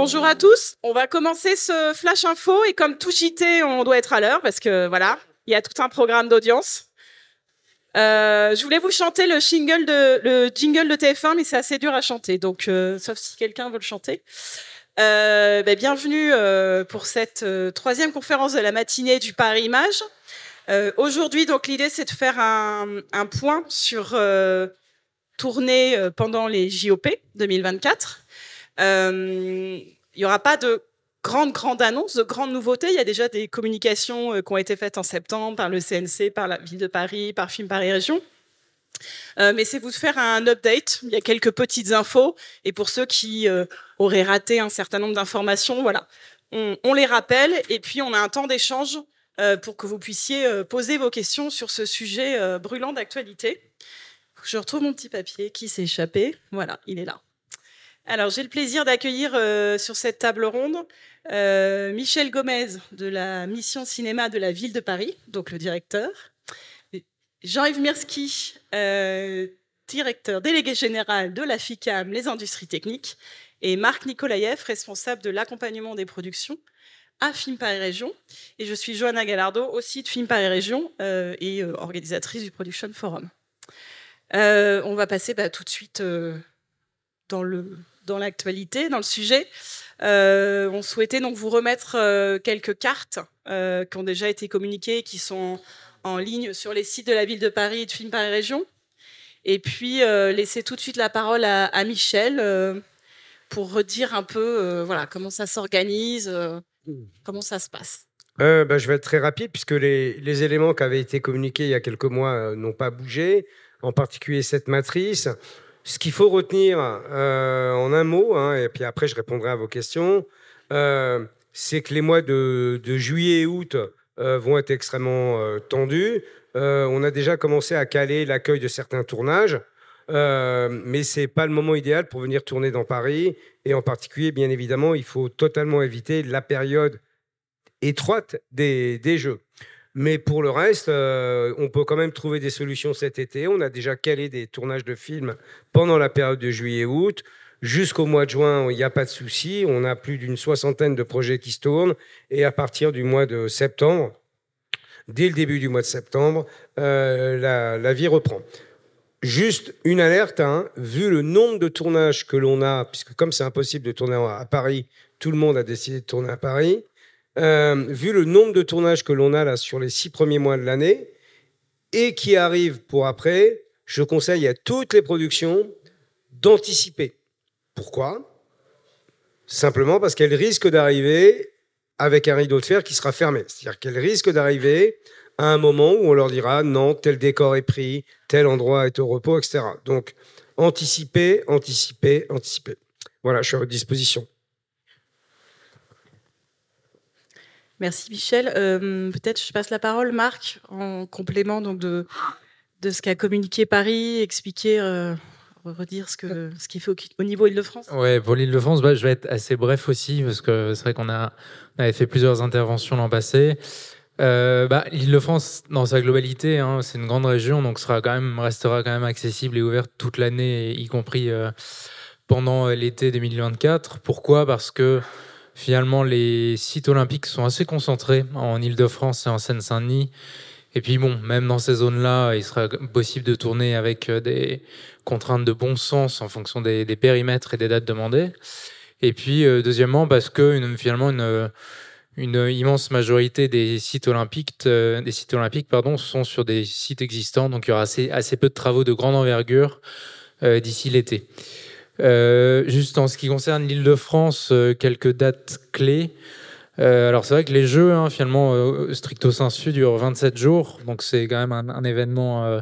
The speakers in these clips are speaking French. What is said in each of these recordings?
bonjour à tous. On va commencer ce flash info et comme tout JT, on doit être à l'heure parce que voilà, il y a tout un programme d'audience. Euh, je voulais vous chanter le jingle de le jingle de TF1, mais c'est assez dur à chanter, donc euh, sauf si quelqu'un veut le chanter. Euh, ben, bienvenue pour cette troisième conférence de la matinée du Paris Image. Aujourd'hui, donc l'idée c'est de faire un, un point sur tournée pendant les JOP 2024. Euh, Il n'y aura pas de grandes, grandes annonces, de grandes nouveautés. Il y a déjà des communications euh, qui ont été faites en septembre par le CNC, par la ville de Paris, par Film Paris Région. Euh, mais c'est vous de faire un update. Il y a quelques petites infos. Et pour ceux qui euh, auraient raté un certain nombre d'informations, voilà, on, les rappelle. Et puis, on a un temps d'échange euh, pour que vous puissiez euh, poser vos questions sur ce sujet euh, brûlant d'actualité. Je retrouve mon petit papier qui s'est échappé. Voilà, il est là. Alors, j'ai le plaisir d'accueillir euh, sur cette table ronde euh, Michel Gomez de la mission cinéma de la ville de Paris, donc le directeur. Jean-Yves Mirski, euh, directeur délégué général de la FICAM, les industries techniques. Et Marc Nikolaïev, responsable de l'accompagnement des productions à Film Paris Région. Et je suis Johanna Gallardo, aussi de Film Paris Région et organisatrice du Production Forum. On va passer bah, tout de suite dans le dans l'actualité, dans le sujet. Euh, on souhaitait donc vous remettre euh, quelques cartes euh, qui ont déjà été communiquées, qui sont en ligne sur les sites de la ville de Paris et de Film Paris Région. Et puis laisser tout de suite la parole à, Michel pour redire un peu voilà comment ça s'organise, comment ça se passe. Bah, je vais être très rapide puisque les, éléments qui avaient été communiqués il y a quelques mois n'ont pas bougé, en particulier cette matrice. Ce qu'il faut retenir euh, en un mot, hein, et puis après je répondrai à vos questions, euh, c'est que les mois de, juillet et août euh, vont être extrêmement tendus. On a déjà commencé à caler l'accueil de certains tournages, mais c'est pas le moment idéal pour venir tourner dans Paris. Et en particulier, bien évidemment, il faut totalement éviter la période étroite des, des jeux. Mais pour le reste, euh, on peut quand même trouver des solutions cet été. On a déjà calé des tournages de films pendant la période de juillet-août. Jusqu'au mois de juin, il n'y a pas de souci. On a plus d'une soixantaine de projets qui se tournent. Et à partir du mois de septembre, dès le début du mois de septembre, euh, la, vie reprend. Juste une alerte, hein, vu le nombre de tournages que l'on a, puisque comme c'est impossible de tourner à Paris, tout le monde a décidé de tourner à Paris. Euh, vu le nombre de tournages que l'on a là sur les six premiers mois de l'année et qui arrivent pour après, je conseille à toutes les productions d'anticiper. Pourquoi? Simplement parce qu'elles risquent d'arriver avec un rideau de fer qui sera fermé. C'est-à-dire qu'elles risquent d'arriver à un moment où on leur dira non, tel décor est pris, tel endroit est au repos, etc. Donc, anticiper, anticiper, anticiper. Voilà, je suis à votre disposition. Merci Michel. Euh, Peut-être je passe la parole Marc en complément donc de de ce qu'a communiqué Paris, expliquer, euh, redire ce que ce fait au, au niveau Île-de-France. Ouais, pour l'Île-de-France, bah, je vais être assez bref aussi, parce que c'est vrai qu'on avait fait plusieurs interventions l'an passé. Euh, bah, L'Île-de-France, dans sa globalité, hein, c'est une grande région, donc sera quand même, restera quand même accessible et ouverte toute l'année, y compris pendant l'été 2024. Pourquoi? Parce que finalement, les sites olympiques sont assez concentrés en Île-de-France et en Seine-Saint-Denis. Et puis bon, même dans ces zones-là, il sera possible de tourner avec euh, des contraintes de bon sens en fonction des, périmètres et des dates demandées. Et puis euh, deuxièmement, parce que une, finalement une, immense majorité des sites olympiques, euh, des sites olympiques pardon, sont sur des sites existants, donc il y aura assez, peu de travaux de grande envergure d'ici l'été. Euh, juste en ce qui concerne l'Île-de-France, euh, quelques dates clés. Euh, alors c'est vrai que les jeux, hein, finalement, stricto sensu, durent 27 jours, donc c'est quand même un, événement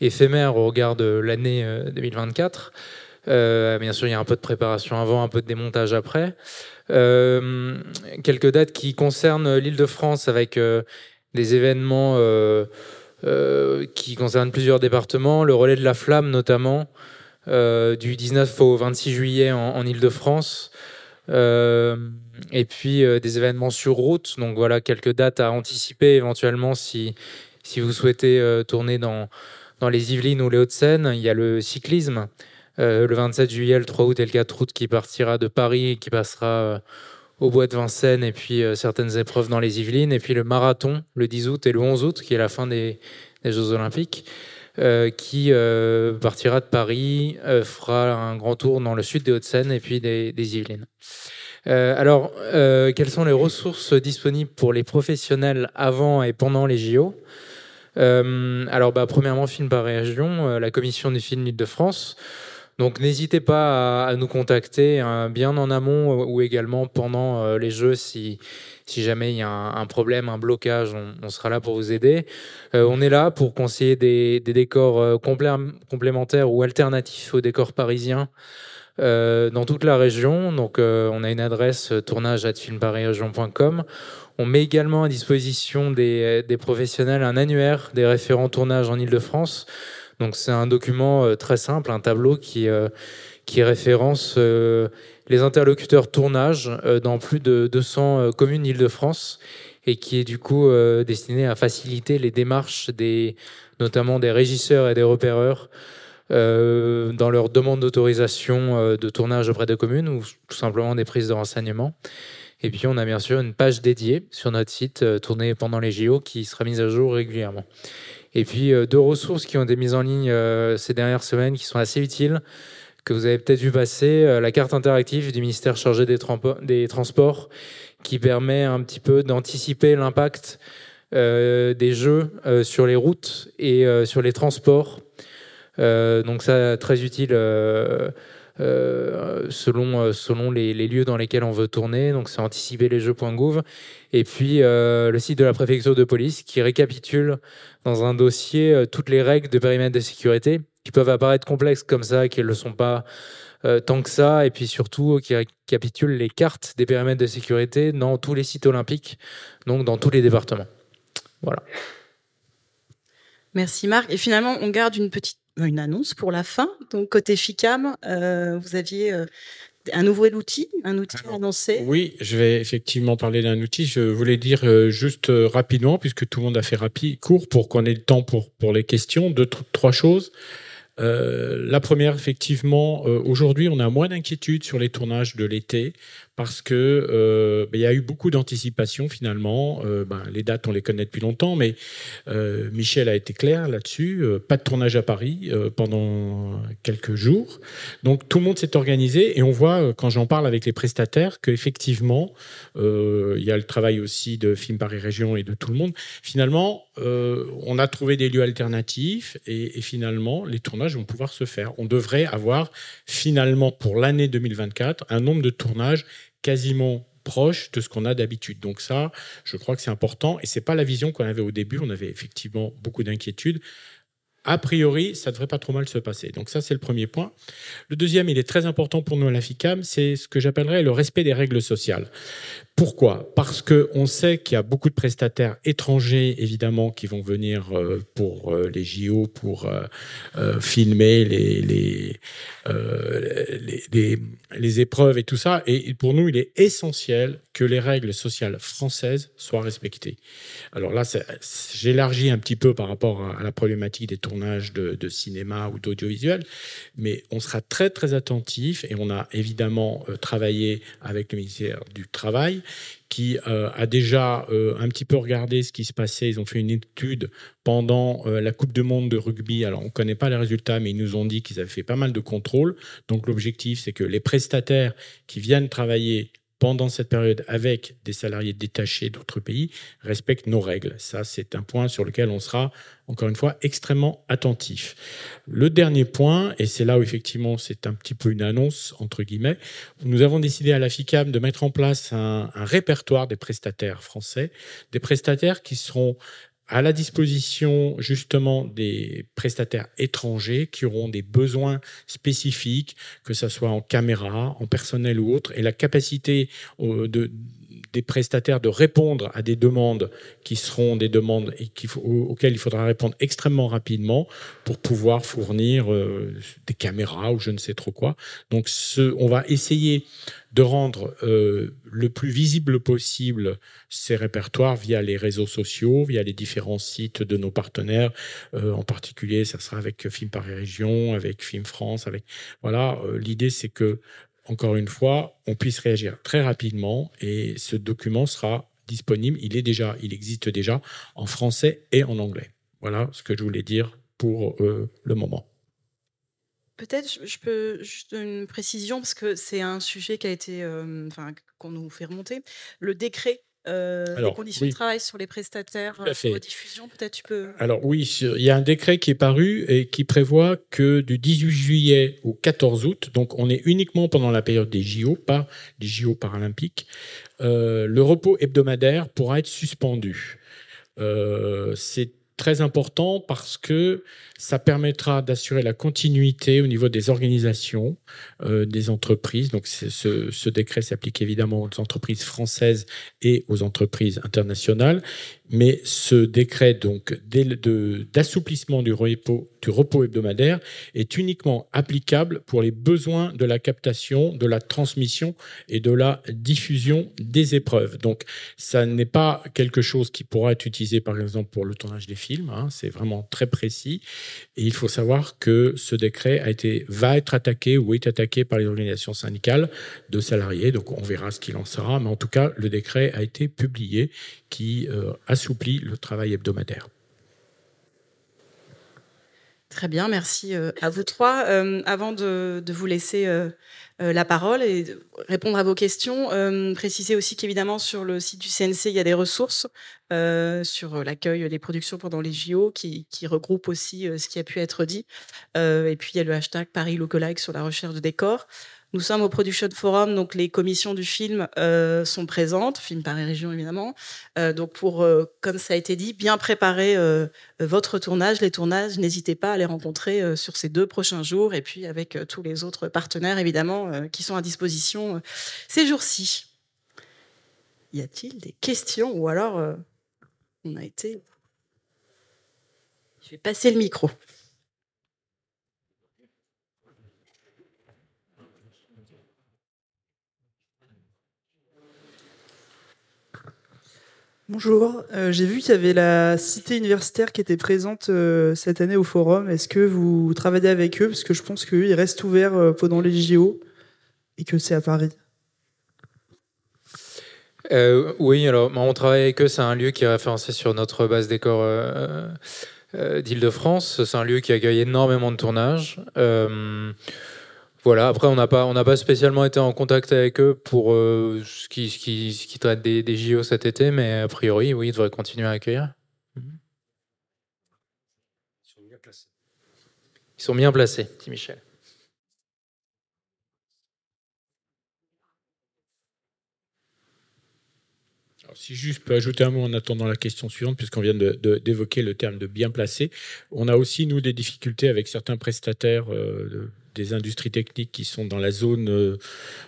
éphémère au regard de l'année euh, 2024. Euh, bien sûr, il y a un peu de préparation avant, un peu de démontage après. Quelques dates qui concernent l'Île-de-France avec euh, des événements qui concernent plusieurs départements, le relais de la flamme notamment, du 19 au 26 juillet en, en Île-de-France. Euh, et puis euh, des événements sur route. Donc voilà, quelques dates à anticiper éventuellement si, si vous souhaitez euh, tourner dans, dans les Yvelines ou les Hauts-de-Seine. Il y a le cyclisme le 27 juillet, le 3 août et le 4 août qui partira de Paris et qui passera au bois de Vincennes et puis certaines épreuves dans les Yvelines. Et puis le marathon le 10 août et le 11 août qui est la fin des Jeux Olympiques. Qui partira de Paris, fera un grand tour dans le sud des Hauts-de-Seine et puis des, Yvelines. Euh, alors, euh, quelles sont les ressources disponibles pour les professionnels avant et pendant les JO euh, Alors, bah, premièrement, Film Paris Région, la commission du film Île-de-France. Donc, n'hésitez pas à, nous contacter hein, bien en amont ou également pendant les Jeux si, si jamais il y a un, problème, un blocage, on, sera là pour vous aider. on est là pour conseiller des, décors complémentaires ou alternatifs aux décors parisiens. Euh, dans toute la région. Donc, euh, on a une adresse euh, On met également à disposition des, professionnels un annuaire des référents tournage en Ile-de-France. Donc, c'est un document très simple, un tableau qui référence les interlocuteurs tournage dans plus de 200 communes Île-de-France et qui est du coup destiné à faciliter les démarches des, notamment des régisseurs et des repéreurs euh, dans leur demande d'autorisation euh, de tournage auprès de communes ou tout simplement des prises de renseignements. Et puis on a bien sûr une page dédiée sur notre site euh, tournée pendant les JO qui sera mise à jour régulièrement. Et puis deux ressources qui ont été mises en ligne ces dernières semaines qui sont assez utiles, que vous avez peut-être vu passer, la carte interactive du ministère chargé des, Transports qui permet un petit peu d'anticiper l'impact des jeux sur les routes et sur les transports euh, donc ça, très utile. Euh, euh, selon, selon les, lieux dans lesquels on veut tourner. Donc, c'est anticiper les. Et puis, le site de la préfecture de police qui récapitule dans un dossier toutes les règles de périmètre de sécurité qui peuvent apparaître complexes comme ça, qui ne le sont pas tant que ça. Et puis surtout, qui récapitule les cartes des périmètres de sécurité dans tous les sites olympiques, donc dans tous les départements. Voilà. Merci Marc. Et finalement, on garde une petite une annonce pour la fin. Donc, côté FICAM, euh, vous aviez euh, un nouvel outil, un outil annoncé Oui, je vais effectivement parler d'un outil. Je voulais dire euh, juste rapidement, puisque tout le monde a fait rapide, court, pour qu'on ait le temps pour, pour les questions, deux, trois choses. la première, effectivement, aujourd'hui, on a moins d'inquiétude sur les tournages de l'été parce que euh, ben, il y a eu beaucoup d'anticipation finalement. Euh, ben, les dates, on les connaît depuis longtemps, mais euh, Michel a été clair là-dessus. Pas de tournage à Paris pendant quelques jours. Donc tout le monde s'est organisé et on voit quand j'en parle avec les prestataires qu'effectivement, il y a le travail aussi de Film Paris Région et de tout le monde. Finalement, on a trouvé des lieux alternatifs et finalement, les tournages vont pouvoir se faire. On devrait avoir finalement pour l'année 2024 un nombre de tournages quasiment proche de ce qu'on a d'habitude. Donc ça, je crois que c'est important et c'est pas la vision qu'on avait au début. On avait effectivement beaucoup d'inquiétudes. A priori, ça devrait pas trop mal se passer. Donc ça, c'est le premier point. Le deuxième, il est très important pour nous à la FICAM, c'est ce que j'appellerais le respect des règles sociales. Pourquoi? Parce que on sait qu'il y a beaucoup de prestataires étrangers, évidemment, qui vont venir euh, pour euh, les JO, pour euh, filmer les, épreuves et tout ça. Et pour nous, il est essentiel que les règles sociales françaises soient respectées. Alors là, j'élargis un petit peu par rapport à la problématique des tournages de, de cinéma ou d'audiovisuel, mais on sera très très attentif et on a évidemment travaillé avec le ministère du Travail qui euh, a déjà euh, un petit peu regardé ce qui se passait. Ils ont fait une étude pendant euh, la Coupe du Monde de rugby. Alors, on ne connaît pas les résultats, mais ils nous ont dit qu'ils avaient fait pas mal de contrôles. Donc, l'objectif, c'est que les prestataires qui viennent travailler pendant cette période avec des salariés détachés d'autres pays respectent nos règles. Ça, c'est un point sur lequel on sera, encore une fois, extrêmement attentif. Le dernier point, et c'est là où effectivement c'est un petit peu une annonce, entre guillemets, nous avons décidé à la FICAM de mettre en place un, un répertoire des prestataires français, des prestataires qui seront à la disposition justement des prestataires étrangers qui auront des besoins spécifiques, que ce soit en caméra, en personnel ou autre, et la capacité euh, de des prestataires de répondre à des demandes qui seront des demandes et auxquelles il faudra répondre extrêmement rapidement pour pouvoir fournir euh, des caméras ou je ne sais trop quoi. Donc, ce, on va essayer de rendre euh, le plus visible possible ces répertoires via les réseaux sociaux, via les différents sites de nos partenaires. Euh, en particulier, ça sera avec Film Paris Région, avec Film France, avec voilà. L'idée, c'est que encore une fois, on puisse réagir très rapidement et ce document sera disponible. Il est déjà, il existe déjà en français et en anglais. Voilà ce que je voulais dire pour euh, le moment. Peut-être je peux juste une précision parce que c'est un sujet qui a été, euh, enfin qu'on nous fait remonter. Le décret euh, les conditions de travail sur les prestataires euh, diffusion, peut-être tu peux. Alors oui, il y a un décret qui est paru et qui prévoit que du 18 juillet au 14 août, donc on est uniquement pendant la période des JO, pas des JO paralympiques, euh, le repos hebdomadaire pourra être suspendu. Euh, c'est très important parce que ça permettra d'assurer la continuité au niveau des organisations euh, des entreprises. Donc ce, décret s'applique évidemment aux entreprises françaises et aux entreprises internationales. Mais ce décret donc d'assouplissement du repos, du repos hebdomadaire est uniquement applicable pour les besoins de la captation, de la transmission et de la diffusion des épreuves. Donc ça n'est pas quelque chose qui pourra être utilisé par exemple pour le tournage des Hein. C'est vraiment très précis. Et il faut savoir que ce décret a été, va être attaqué ou est attaqué par les organisations syndicales de salariés. Donc on verra ce qu'il en sera. Mais en tout cas, le décret a été publié qui euh, assouplit le travail hebdomadaire. Très bien, merci euh, à vous trois. Euh, avant de, vous laisser la parole et répondre à vos questions, préciser aussi qu'évidemment sur le site du CNC, il y a des ressources sur l'accueil des productions pendant les JO qui, regroupent aussi ce qui a pu être dit. et puis il y a le hashtag Paris Lookalike sur la recherche de décors. Nous sommes au Production Forum, donc les commissions du film euh, sont présentes, film par région évidemment. Euh, donc pour, euh, comme ça a été dit, bien préparer votre tournage, les tournages, n'hésitez pas à les rencontrer sur ces deux prochains jours et puis avec tous les autres partenaires évidemment qui sont à disposition ces jours-ci. Y a-t-il des questions ou alors on a été... Je vais passer le micro. Bonjour, euh, j'ai vu qu'il y avait la cité universitaire qui était présente euh, cette année au forum. Est-ce que vous travaillez avec eux? Parce que je pense qu'ils restent ouverts euh, pendant les JO et que c'est à Paris. oui, alors on travaille avec eux. C'est un lieu qui est référencé sur notre base décor d'Île-de-France. C'est un lieu qui accueille énormément de tournages. Voilà, après, on n'a pas, on pas spécialement été en contact avec eux pour euh, ce, qui, ce, qui, ce, qui, traite des, des, JO cet été, mais a priori, oui, ils devraient continuer à accueillir. Ils sont bien placés. Ils sont bien placés, dit Michel. si juste peux ajouter un mot en attendant la question suivante, puisqu'on vient d'évoquer le terme de bien placé, on a aussi, nous, des difficultés avec certains prestataires euh, des industries techniques qui sont dans la zone euh,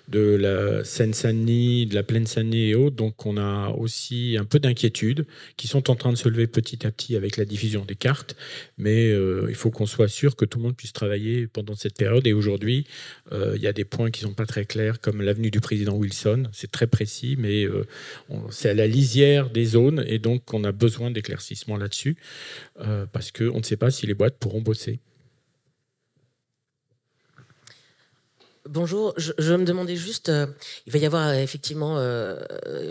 de la Seine-Saint-Denis, de la plaine Saint-Denis et autres. Donc, on a aussi un peu d'inquiétudes qui sont en train de se lever petit à petit avec la diffusion des cartes. Mais euh, il faut qu'on soit sûr que tout le monde puisse travailler pendant cette période. Et aujourd'hui, euh, il y a des points qui ne sont pas très clairs, comme l'avenue du président Wilson. C'est très précis, mais c'est à la lisière des zones. Et donc, on a besoin d'éclaircissement là-dessus parce qu'on ne sait pas si les boîtes pourront bosser. Bonjour, je, me demandais juste, euh, il va y avoir euh, effectivement, euh,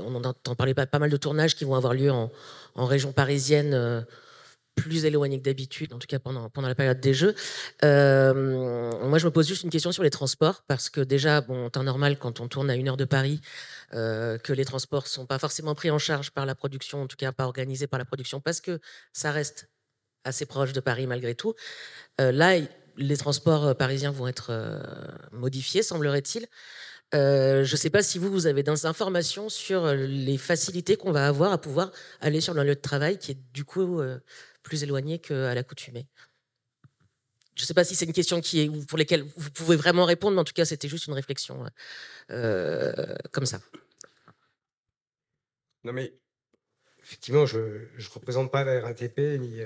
on entend parler pas, mal de tournages qui vont avoir lieu en, région parisienne, plus éloignée que d'habitude, en tout cas pendant, pendant la période des Jeux. moi, je me pose juste une question sur les transports, parce que déjà, bon, temps normal, quand on tourne à une heure de Paris, que les transports sont pas forcément pris en charge par la production, en tout cas pas organisés par la production, parce que ça reste assez proche de Paris malgré tout. là, les transports euh, parisiens vont être euh, modifiés, semblerait-il. Euh, je ne sais pas si vous, avez des informations sur les facilités qu'on va avoir à pouvoir aller sur un lieu de travail qui est du coup plus éloigné qu'à l'accoutumée. Je ne sais pas si c'est une question qui est, pour laquelle vous pouvez vraiment répondre, mais en tout cas, c'était juste une réflexion comme ça. Non, mais effectivement, je ne représente pas la RATP ni,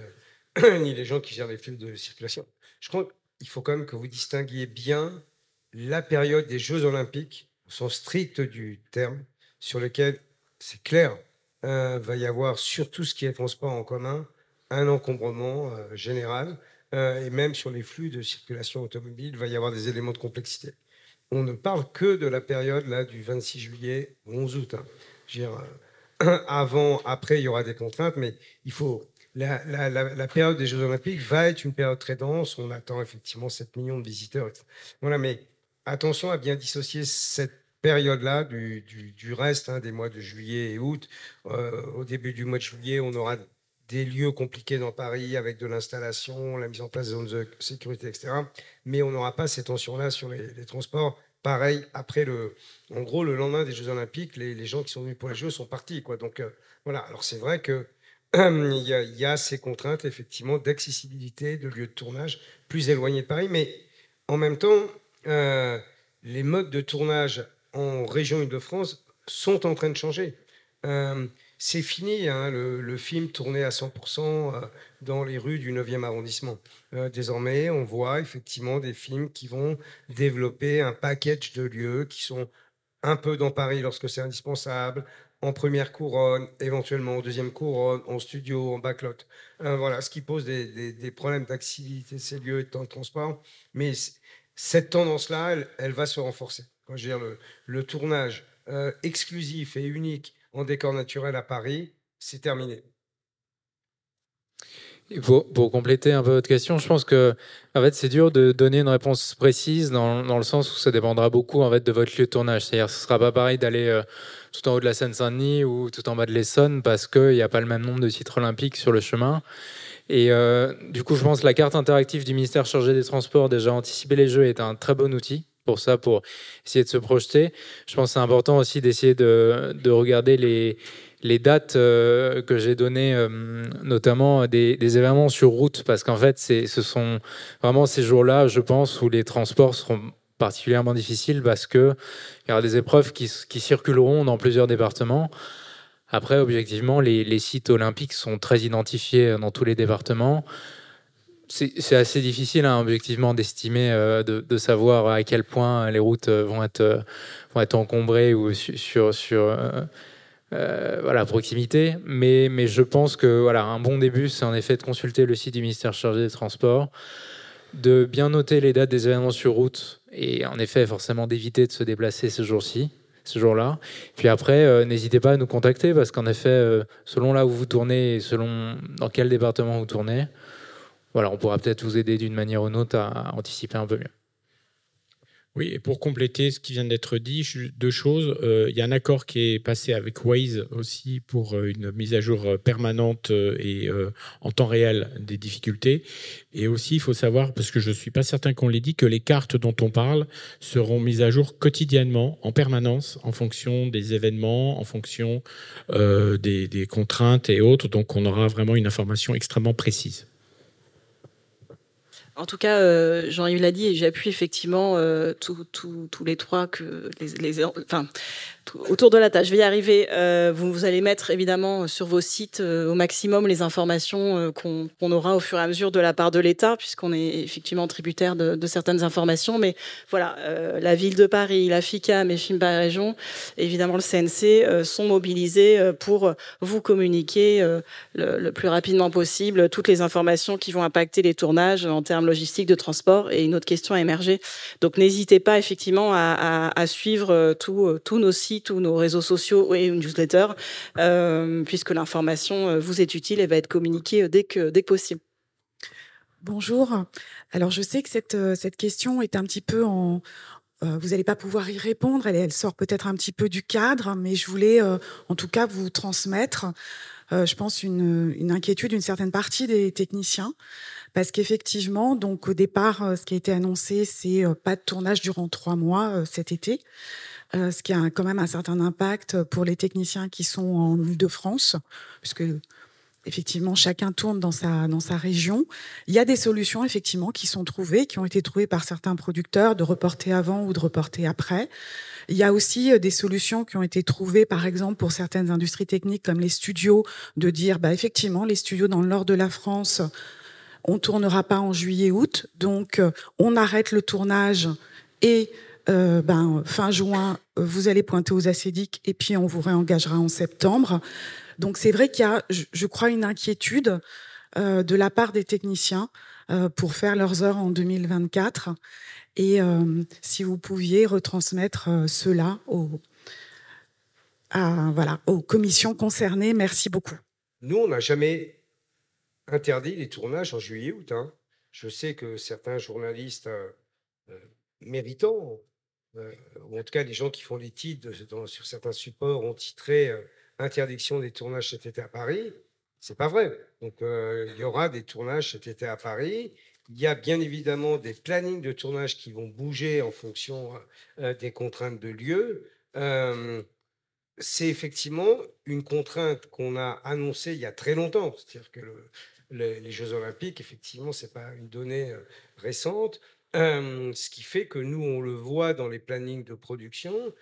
ni les gens qui gèrent les flux de circulation. Je crois qu'il faut quand même que vous distinguiez bien la période des Jeux Olympiques, au sens strict du terme, sur lequel c'est clair, euh, va y avoir sur tout ce qui est transport en commun un encombrement euh, général, euh, et même sur les flux de circulation automobile, il va y avoir des éléments de complexité. On ne parle que de la période là du 26 juillet 11 août. Hein. Avant, après, il y aura des contraintes, mais il faut. La, période des Jeux Olympiques va être une période très dense. On attend effectivement 7 millions de visiteurs. Voilà, mais attention à bien dissocier cette période-là du, reste hein, des mois de juillet et août. Euh, au début du mois de juillet, on aura des lieux compliqués dans Paris avec de l'installation, la mise en place de zones de sécurité, etc. Mais on n'aura pas ces tensions-là sur les, transports. Pareil, après le, en gros, le lendemain des Jeux Olympiques, les, gens qui sont venus pour les Jeux sont partis. Donc euh, voilà. Alors c'est vrai que il y, a, ces contraintes effectivement d'accessibilité de lieux de tournage plus éloignés de Paris, mais en même temps, euh, les modes de tournage en région Île-de-France sont en train de changer. C'est fini, hein, le, film tourné à 100% euh, dans les rues du 9e arrondissement. Euh, désormais, on voit effectivement des films qui vont développer un package de lieux qui sont un peu dans Paris lorsque c'est indispensable, en première couronne, éventuellement en deuxième couronne, en studio, en backlot. voilà, ce qui pose des, problèmes d'accessibilité de ces lieux et de temps de transport. Mais cette tendance-là, elle va se renforcer le, le tournage euh, exclusif et unique en décor naturel à Paris, c'est terminé. Pour, compléter un peu votre question, je pense que en fait, c'est dur de donner une réponse précise dans, dans, le sens où ça dépendra beaucoup en fait, de votre lieu de tournage. C'est-à-dire ce ne sera pas pareil d'aller euh, tout en haut de la Seine-Saint-Denis ou tout en bas de l'Essonne parce qu'il n'y a pas le même nombre de titres olympiques sur le chemin. Et euh, du coup, je pense que la carte interactive du ministère chargé des Transports, déjà anticiper les jeux, est un très bon outil pour ça, pour essayer de se projeter. Je pense que c'est important aussi d'essayer de, de, regarder les, les dates euh, que j'ai données, euh, notamment des, événements sur route, parce qu'en fait, ce sont vraiment ces jours-là, je pense, où les transports seront particulièrement difficiles parce qu'il y aura des épreuves qui, circuleront dans plusieurs départements. Après, objectivement, les, sites olympiques sont très identifiés dans tous les départements c'est assez difficile, hein, objectivement, d'estimer, euh, de, savoir à quel point les routes euh, vont être, euh, vont être encombrées ou sur, sur voilà, proximité. Mais, mais je pense que voilà, un bon début, c'est en effet de consulter le site du ministère chargé des Transports, de bien noter les dates des événements sur route et en effet, forcément, d'éviter de se déplacer ce jour-ci ce jour-là. Puis après, n'hésitez pas à nous contacter parce qu'en effet, selon là où vous tournez et selon dans quel département vous tournez, voilà, on pourra peut-être vous aider d'une manière ou d'une autre à anticiper un peu mieux. Oui, et pour compléter ce qui vient d'être dit, deux choses. Euh, il y a un accord qui est passé avec Waze aussi pour euh, une mise à jour euh, permanente et en temps réel des difficultés. Et aussi, il faut savoir, parce que je ne suis pas certain qu'on l'ait dit, que les cartes dont on parle seront mises à jour quotidiennement, en permanence, en fonction des événements, en fonction des, des contraintes et autres. Donc, on aura vraiment une information extrêmement précise. En tout cas, euh, Jean-Yves l'a dit et j'appuie effectivement euh, tous les trois que les, enfin, autour de la tâche. Je vais y arriver. Euh, vous, allez mettre évidemment sur vos sites euh, au maximum les informations qu'on aura au fur et à mesure de la part de l'État, puisqu'on est effectivement tributaire de, certaines informations. Mais voilà, la ville de Paris, la FICAM et Film par Région, évidemment le CNC, sont mobilisés pour vous communiquer le, le, plus rapidement possible toutes les informations qui vont impacter les tournages en termes logistiques de transport. Et une autre question a émergé. Donc n'hésitez pas effectivement à, à, à suivre tous nos sites tous nos réseaux sociaux et newsletter, euh, puisque l'information euh, vous est utile et va être communiquée euh, dès que, dès possible. Bonjour. Alors, je sais que cette, cette question est un petit peu en, vous n'allez pas pouvoir y répondre, elle, sort peut-être un petit peu du cadre, mais je voulais en tout cas vous transmettre, je pense, une, inquiétude d'une certaine partie des techniciens. Parce qu'effectivement, donc au départ, ce qui a été annoncé, c'est pas de tournage durant trois mois cet été. Euh, ce qui a quand même un certain impact pour les techniciens qui sont en Ile-de-France, puisque effectivement, chacun tourne dans sa, dans sa région. Il y a des solutions, effectivement, qui sont trouvées, qui ont été trouvées par certains producteurs de reporter avant ou de reporter après. Il y a aussi euh, des solutions qui ont été trouvées, par exemple, pour certaines industries techniques comme les studios, de dire, bah, effectivement, les studios dans le nord de la France, on tournera pas en juillet-août, donc euh, on arrête le tournage et euh, ben, fin juin, vous allez pointer aux acédiques et puis on vous réengagera en septembre. Donc c'est vrai qu'il y a, je, crois, une inquiétude de la part des techniciens pour faire leurs heures en 2024. Et euh, si vous pouviez retransmettre euh, cela aux, aux commissions concernées, merci beaucoup. Nous, on n'a jamais interdit les tournages en juillet-août. Hein. Je sais que certains journalistes euh, méritants, ou en tout cas les gens qui font les titres sur certains supports, ont titré Interdiction des tournages cet été à Paris. C'est pas vrai. Donc, il y aura des tournages cet été à Paris. Il y a bien évidemment des plannings de tournage qui vont bouger en fonction euh, des contraintes de lieu. Euh, c'est effectivement une contrainte qu'on a annoncée il y a très longtemps. C'est-à-dire que les Jeux Olympiques, effectivement, ce n'est pas une donnée euh, récente. ce qui fait que nous, on le voit dans les plannings de production,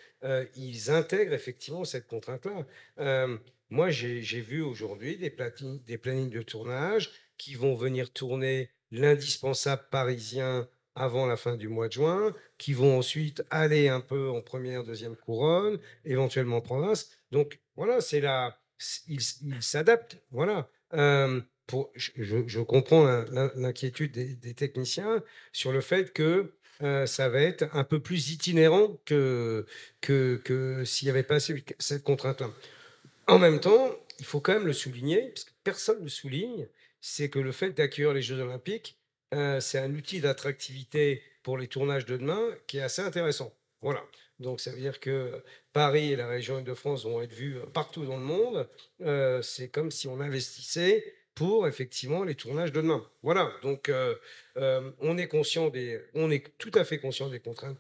ils intègrent effectivement cette contrainte-là. moi, j'ai vu aujourd'hui des, plannings de tournage qui vont venir tourner l'indispensable parisien avant la fin du mois de juin, qui vont ensuite aller un peu en première, deuxième couronne, éventuellement en province. Donc voilà, c'est là, il, s'adapte. Voilà. Euh, je, comprends l'inquiétude des, techniciens sur le fait que euh, ça va être un peu plus itinérant que, que, que s'il n'y avait pas cette contrainte-là. En même temps, il faut quand même le souligner, parce que personne ne souligne, c'est que le fait d'accueillir les Jeux Olympiques, euh, c'est un outil d'attractivité pour les tournages de demain qui est assez intéressant. Voilà. Donc ça veut dire que Paris et la région de france vont être vus partout dans le monde. Euh, c'est comme si on investissait pour effectivement les tournages de demain. Voilà. Donc euh, on est conscient des, on est tout à fait conscient des contraintes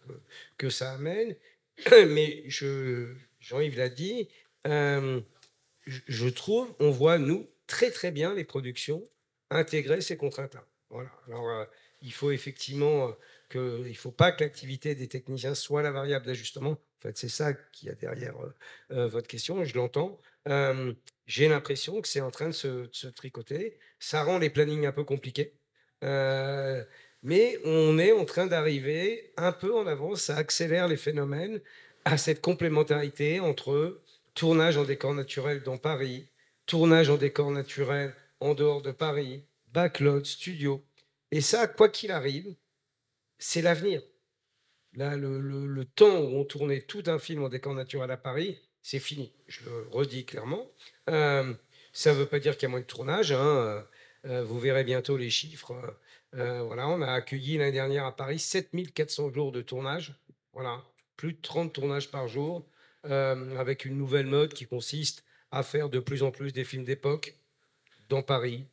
que, ça amène. Mais je, Jean-Yves l'a dit, je trouve, on voit nous très très bien les productions intégrer ces contraintes-là. Voilà. Alors, euh, il faut effectivement euh, que, il faut pas que l'activité des techniciens soit la variable d'ajustement. En fait, c'est ça qui y a derrière euh, votre question. Je l'entends. J'ai l'impression que c'est en train de se, tricoter. Ça rend les plannings un peu compliqués. mais on est en train d'arriver un peu en avance. Ça accélère les phénomènes à cette complémentarité entre tournage en décor naturel dans Paris, tournage en décor naturel en dehors de Paris, backlot, studio. Et ça, quoi qu'il arrive, c'est l'avenir. Là, le, temps où on tournait tout un film en décor naturel à Paris, c'est fini. Je le redis clairement. Euh, ça ne veut pas dire qu'il y a moins de tournage. Hein. Euh, euh, vous verrez bientôt les chiffres. voilà, on a accueilli l'année dernière à Paris 7400 jours de tournage. Voilà, plus de 30 tournages par jour, avec une nouvelle mode qui consiste à faire de plus en plus des films d'époque dans Paris.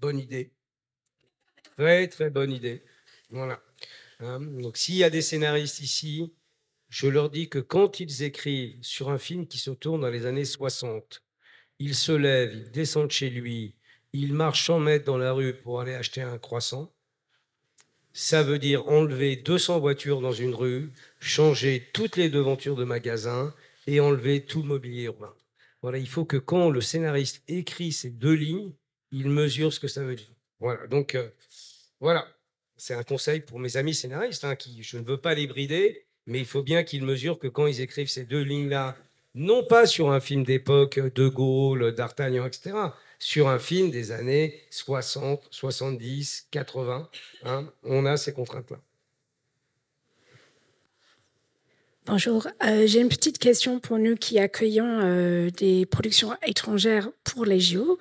Bonne idée. Très, très bonne idée. Voilà. Hein, donc, s'il y a des scénaristes ici, je leur dis que quand ils écrivent sur un film qui se tourne dans les années 60, ils se lèvent, ils descendent chez lui, ils marchent 100 mètres dans la rue pour aller acheter un croissant. Ça veut dire enlever 200 voitures dans une rue, changer toutes les devantures de magasins et enlever tout le mobilier urbain. Voilà, il faut que quand le scénariste écrit ces deux lignes, il mesure ce que ça veut dire. Voilà, donc euh, voilà, c'est un conseil pour mes amis scénaristes, hein, qui je ne veux pas les brider, mais il faut bien qu'ils mesurent que quand ils écrivent ces deux lignes-là, non pas sur un film d'époque de Gaulle, d'Artagnan, etc., sur un film des années 60, 70, 80, on a ces contraintes-là. Bonjour, euh, j'ai une petite question pour nous qui accueillons euh, des productions étrangères pour les JO.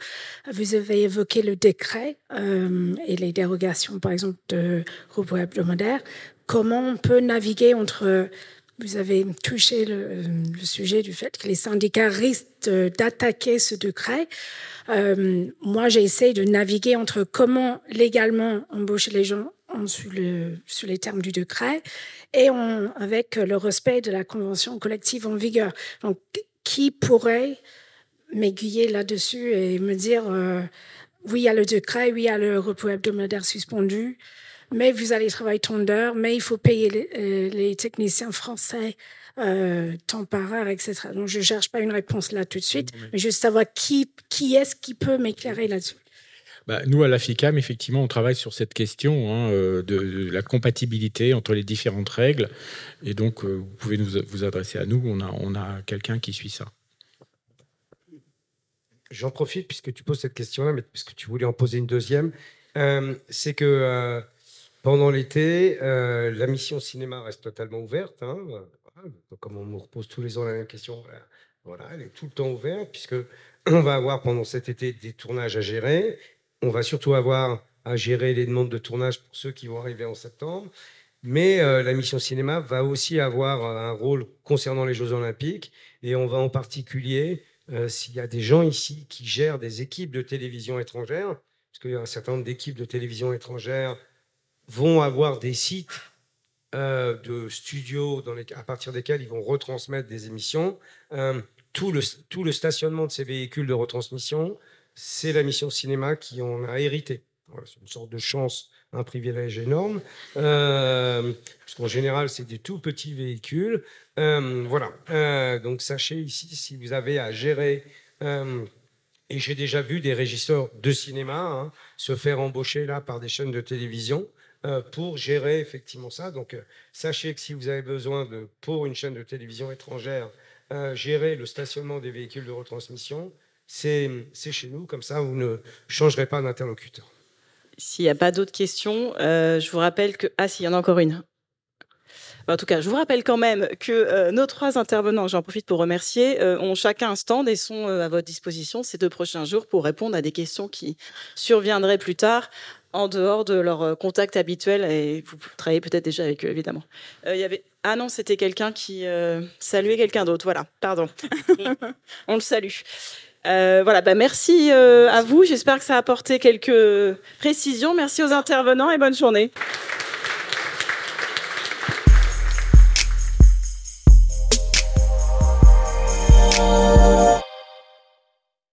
Vous avez évoqué le décret euh, et les dérogations, par exemple, de repos hebdomadaire. Comment on peut naviguer entre... Vous avez touché le, le sujet du fait que les syndicats risquent d'attaquer ce décret. moi, j'ai essayé de naviguer entre comment légalement embaucher les gens le, sur les termes du décret et avec le respect de la convention collective en vigueur. Donc, qui pourrait m'aiguiller là-dessus et me dire oui, il y a le décret, oui, il y a le repos hebdomadaire suspendu, mais vous allez travailler tant d'heures, mais il faut payer les, les techniciens français euh, temps par heure, etc. Donc, je ne cherche pas une réponse là tout de suite, mais juste savoir qui, qui est-ce qui peut m'éclairer là-dessus. Bah, nous, à la FICAM, effectivement, on travaille sur cette question hein, euh, de, la compatibilité entre les différentes règles. Et donc, euh, vous pouvez vous adresser à nous. On a, on a quelqu'un qui suit ça. J'en profite puisque tu poses cette question-là, mais puisque tu voulais en poser une deuxième. Euh, c'est que pendant l'été, la mission cinéma reste totalement ouverte. Hein, comme on nous repose tous les ans la même question, voilà, elle est tout le temps ouverte puisque on va avoir pendant cet été des tournages à gérer on va surtout avoir à gérer les demandes de tournage pour ceux qui vont arriver en septembre. Mais euh, la mission cinéma va aussi avoir un rôle concernant les Jeux Olympiques. Et on va en particulier, euh, s'il y a des gens ici qui gèrent des équipes de télévision étrangères, parce qu'il y a un certain nombre d'équipes de télévision étrangères vont avoir des sites euh, de studios à partir desquels ils vont retransmettre des émissions. tout le stationnement de ces véhicules de retransmission, c'est la mission cinéma qui en a hérité. c'est une sorte de chance, un privilège énorme, euh, parce qu'en général, c'est des tout petits véhicules. Euh, voilà. Euh, donc, sachez ici, si vous avez à gérer, et j'ai déjà vu des régisseurs de cinéma hein, se faire embaucher là par des chaînes de télévision pour gérer effectivement ça. Donc, sachez que si vous avez besoin de, pour une chaîne de télévision étrangère, gérer le stationnement des véhicules de retransmission, c'est chez nous, comme ça, vous ne changerez pas d'interlocuteur. S'il n'y a pas d'autres questions, euh, je vous rappelle que... Ah, s'il y en a encore une. En tout cas, je vous rappelle quand même que euh, nos trois intervenants, j'en profite pour remercier, euh, ont chacun un stand et sont à votre disposition ces deux prochains jours pour répondre à des questions qui surviendraient plus tard en dehors de leur contact habituel et vous travaillez peut-être déjà avec eux évidemment. Il y avait ah non, c'était quelqu'un qui saluait quelqu'un d'autre. Voilà, pardon. On le salue. Euh, voilà, bah merci euh, à vous. J'espère que ça a apporté quelques précisions. Merci aux intervenants et bonne journée.